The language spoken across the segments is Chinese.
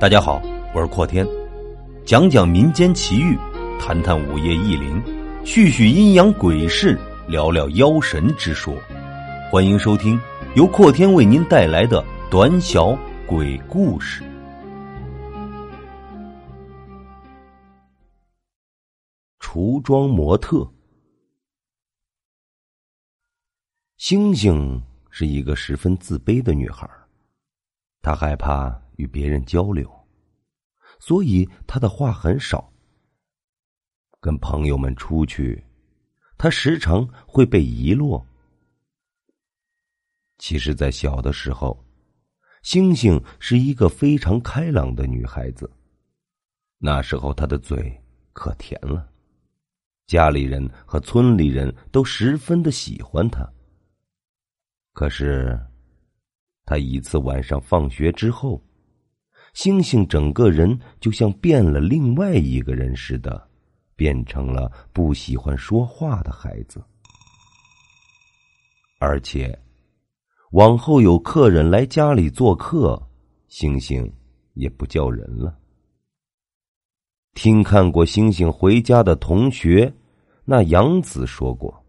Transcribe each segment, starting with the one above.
大家好，我是阔天，讲讲民间奇遇，谈谈午夜异灵，叙叙阴阳鬼事，聊聊妖神之说。欢迎收听由阔天为您带来的短小鬼故事。橱妆模特，星星是一个十分自卑的女孩，她害怕。与别人交流，所以他的话很少。跟朋友们出去，他时常会被遗落。其实，在小的时候，星星是一个非常开朗的女孩子。那时候，她的嘴可甜了，家里人和村里人都十分的喜欢她。可是，她一次晚上放学之后。星星整个人就像变了另外一个人似的，变成了不喜欢说话的孩子。而且，往后有客人来家里做客，星星也不叫人了。听看过星星回家的同学，那杨子说过，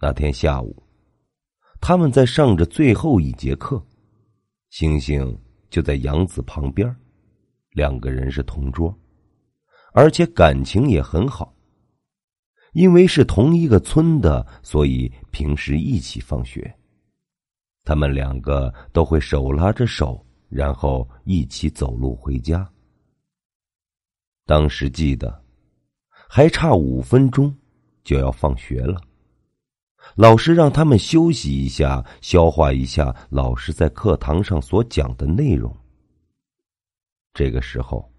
那天下午，他们在上着最后一节课，星星。就在杨子旁边，两个人是同桌，而且感情也很好。因为是同一个村的，所以平时一起放学。他们两个都会手拉着手，然后一起走路回家。当时记得，还差五分钟就要放学了。老师让他们休息一下，消化一下老师在课堂上所讲的内容。这个时候，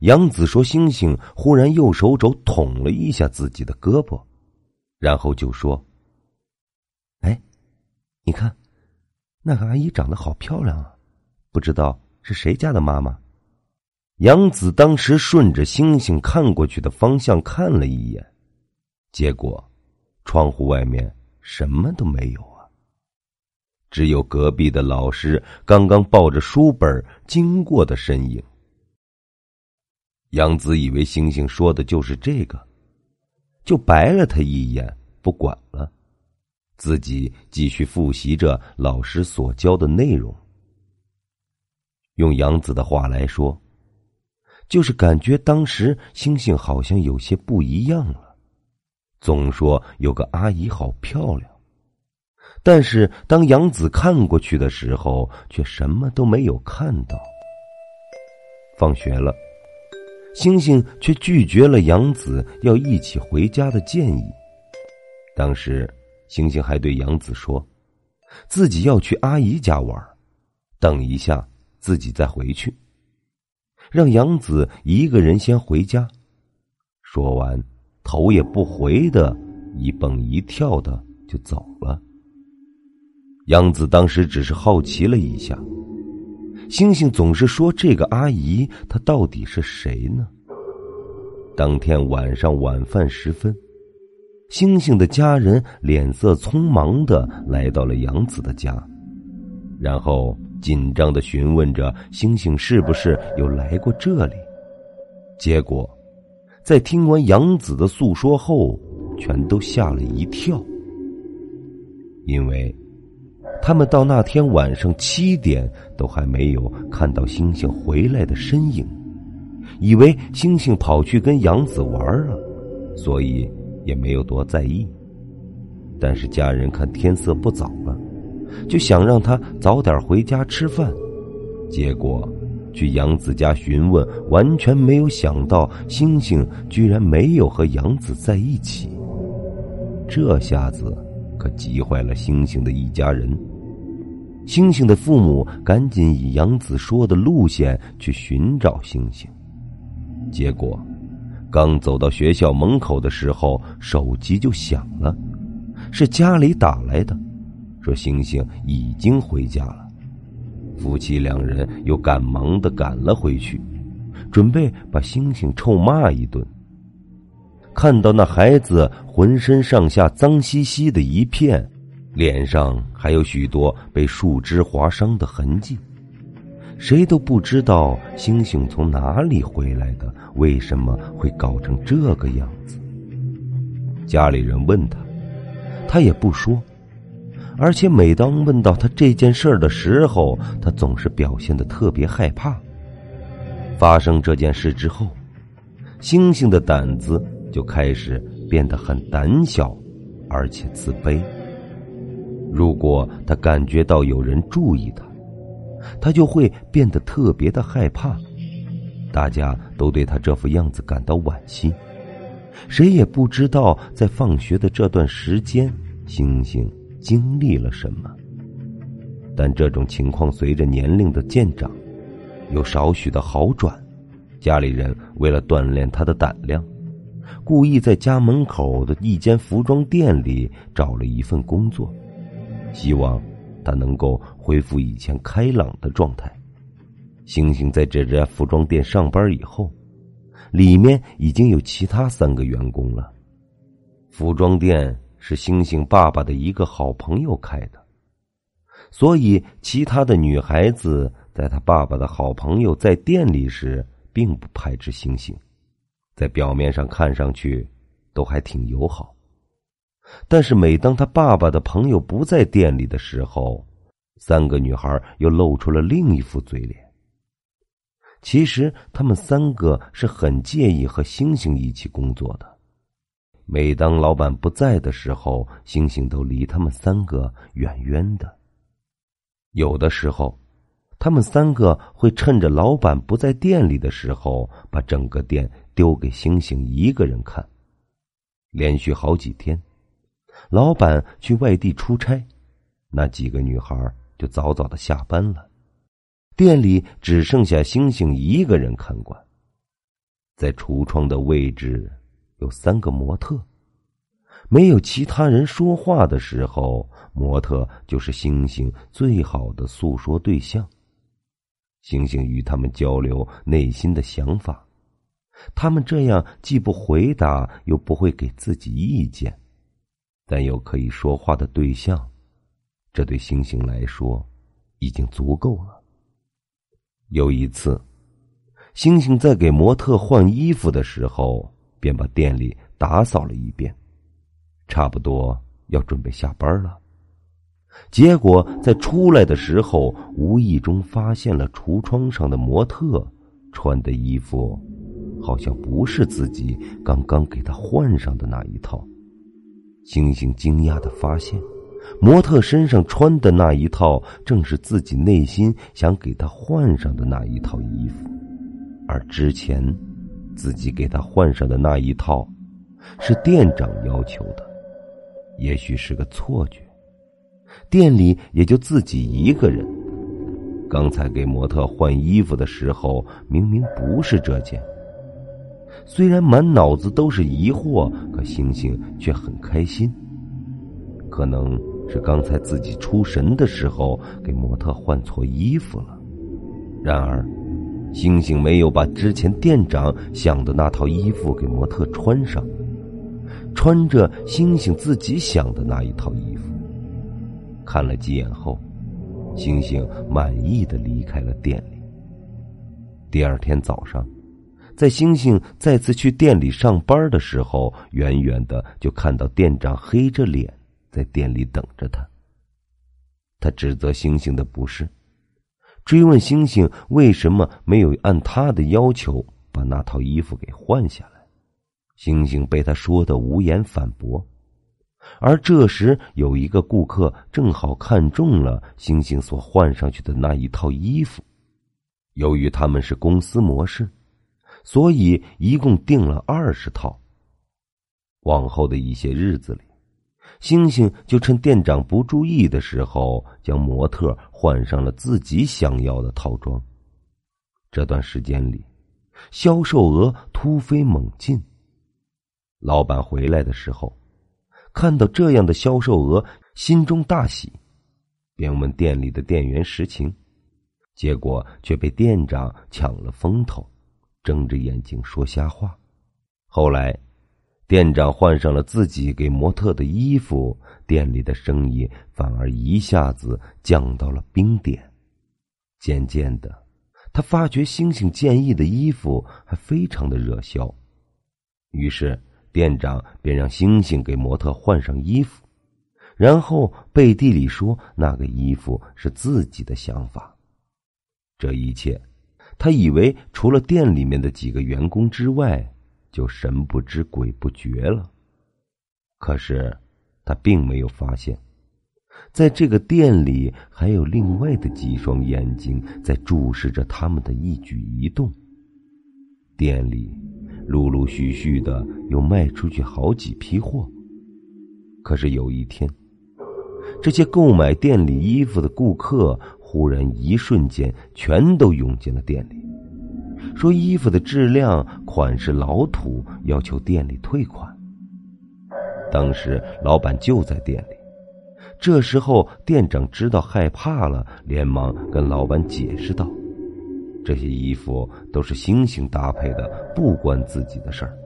杨子说：“星星忽然右手肘捅了一下自己的胳膊，然后就说：‘哎，你看，那个阿姨长得好漂亮啊，不知道是谁家的妈妈。’杨子当时顺着星星看过去的方向看了一眼，结果。”窗户外面什么都没有啊，只有隔壁的老师刚刚抱着书本经过的身影。杨子以为星星说的就是这个，就白了他一眼，不管了，自己继续复习着老师所教的内容。用杨子的话来说，就是感觉当时星星好像有些不一样了。总说有个阿姨好漂亮，但是当杨子看过去的时候，却什么都没有看到。放学了，星星却拒绝了杨子要一起回家的建议。当时，星星还对杨子说，自己要去阿姨家玩，等一下自己再回去，让杨子一个人先回家。说完。头也不回的，一蹦一跳的就走了。杨子当时只是好奇了一下，星星总是说这个阿姨，她到底是谁呢？当天晚上晚饭时分，星星的家人脸色匆忙的来到了杨子的家，然后紧张的询问着星星是不是有来过这里，结果。在听完杨子的诉说后，全都吓了一跳，因为他们到那天晚上七点都还没有看到星星回来的身影，以为星星跑去跟杨子玩了，所以也没有多在意。但是家人看天色不早了，就想让他早点回家吃饭，结果。去杨子家询问，完全没有想到星星居然没有和杨子在一起。这下子可急坏了星星的一家人。星星的父母赶紧以杨子说的路线去寻找星星，结果刚走到学校门口的时候，手机就响了，是家里打来的，说星星已经回家了。夫妻两人又赶忙的赶了回去，准备把星星臭骂一顿。看到那孩子浑身上下脏兮兮的一片，脸上还有许多被树枝划伤的痕迹，谁都不知道星星从哪里回来的，为什么会搞成这个样子。家里人问他，他也不说，而且每当问到他这件事儿的时候，他总是表现的特别害怕。发生这件事之后，星星的胆子就开始变得很胆小，而且自卑。如果他感觉到有人注意他，他就会变得特别的害怕。大家都对他这副样子感到惋惜。谁也不知道在放学的这段时间，星星经历了什么。但这种情况随着年龄的渐长，有少许的好转。家里人为了锻炼他的胆量，故意在家门口的一间服装店里找了一份工作，希望他能够恢复以前开朗的状态。星星在这家服装店上班以后。里面已经有其他三个员工了。服装店是星星爸爸的一个好朋友开的，所以其他的女孩子在他爸爸的好朋友在店里时，并不排斥星星，在表面上看上去都还挺友好。但是每当他爸爸的朋友不在店里的时候，三个女孩又露出了另一副嘴脸。其实他们三个是很介意和星星一起工作的。每当老板不在的时候，星星都离他们三个远远的。有的时候，他们三个会趁着老板不在店里的时候，把整个店丢给星星一个人看。连续好几天，老板去外地出差，那几个女孩就早早的下班了。店里只剩下星星一个人看管，在橱窗的位置有三个模特，没有其他人说话的时候，模特就是星星最好的诉说对象。星星与他们交流内心的想法，他们这样既不回答，又不会给自己意见，但有可以说话的对象，这对星星来说已经足够了。有一次，星星在给模特换衣服的时候，便把店里打扫了一遍，差不多要准备下班了。结果在出来的时候，无意中发现了橱窗上的模特穿的衣服，好像不是自己刚刚给他换上的那一套。星星惊讶的发现。模特身上穿的那一套，正是自己内心想给他换上的那一套衣服，而之前自己给他换上的那一套，是店长要求的，也许是个错觉。店里也就自己一个人，刚才给模特换衣服的时候，明明不是这件。虽然满脑子都是疑惑，可星星却很开心，可能。是刚才自己出神的时候给模特换错衣服了。然而，星星没有把之前店长想的那套衣服给模特穿上，穿着星星自己想的那一套衣服。看了几眼后，星星满意的离开了店里。第二天早上，在星星再次去店里上班的时候，远远的就看到店长黑着脸。在店里等着他。他指责星星的不是，追问星星为什么没有按他的要求把那套衣服给换下来。星星被他说的无言反驳。而这时有一个顾客正好看中了星星所换上去的那一套衣服。由于他们是公司模式，所以一共订了二十套。往后的一些日子里。星星就趁店长不注意的时候，将模特换上了自己想要的套装。这段时间里，销售额突飞猛进。老板回来的时候，看到这样的销售额，心中大喜，便问店里的店员实情，结果却被店长抢了风头，睁着眼睛说瞎话。后来。店长换上了自己给模特的衣服，店里的生意反而一下子降到了冰点。渐渐的，他发觉星星建议的衣服还非常的热销，于是店长便让星星给模特换上衣服，然后背地里说那个衣服是自己的想法。这一切，他以为除了店里面的几个员工之外，就神不知鬼不觉了。可是，他并没有发现。在这个店里，还有另外的几双眼睛在注视着他们的一举一动。店里陆陆续续的又卖出去好几批货。可是有一天，这些购买店里衣服的顾客忽然一瞬间全都涌进了店里，说衣服的质量、款式老土，要求店里退款。当时老板就在店里。这时候，店长知道害怕了，连忙跟老板解释道：“这些衣服都是星星搭配的，不关自己的事儿。”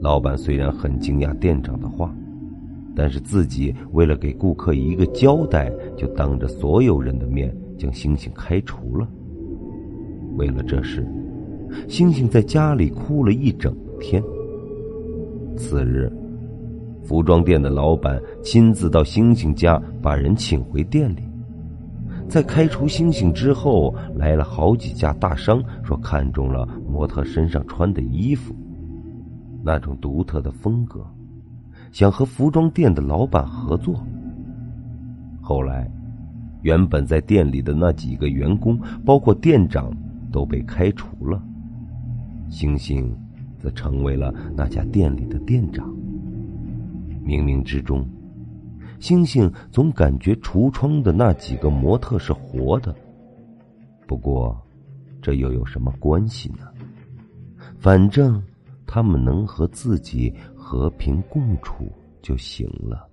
老板虽然很惊讶店长的话，但是自己为了给顾客一个交代，就当着所有人的面将星星开除了。为了这事，星星在家里哭了一整天。次日。服装店的老板亲自到星星家把人请回店里，在开除星星之后，来了好几家大商，说看中了模特身上穿的衣服，那种独特的风格，想和服装店的老板合作。后来，原本在店里的那几个员工，包括店长，都被开除了，星星则成为了那家店里的店长。冥冥之中，星星总感觉橱窗的那几个模特是活的。不过，这又有什么关系呢？反正他们能和自己和平共处就行了。